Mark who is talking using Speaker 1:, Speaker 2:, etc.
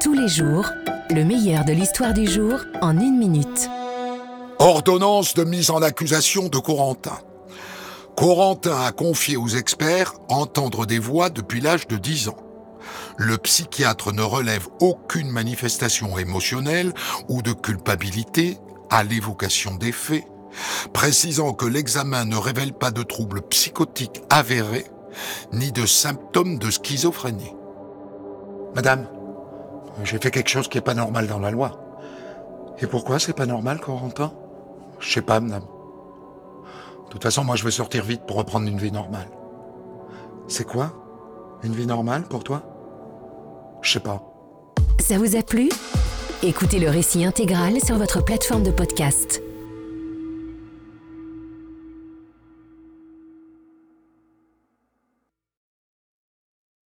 Speaker 1: Tous les jours, le meilleur de l'histoire du jour en une minute.
Speaker 2: Ordonnance de mise en accusation de Corentin. Corentin a confié aux experts entendre des voix depuis l'âge de 10 ans. Le psychiatre ne relève aucune manifestation émotionnelle ou de culpabilité à l'évocation des faits, précisant que l'examen ne révèle pas de troubles psychotiques avérés ni de symptômes de schizophrénie. Madame, j'ai fait quelque chose qui n'est pas normal dans la loi. Et pourquoi c'est pas normal, Corentin? Je sais pas, madame. De toute façon, moi, je vais sortir vite pour reprendre une vie normale. C'est quoi? Une vie normale pour toi? Je sais pas.
Speaker 1: Ça vous a plu? Écoutez le récit intégral sur votre plateforme de podcast.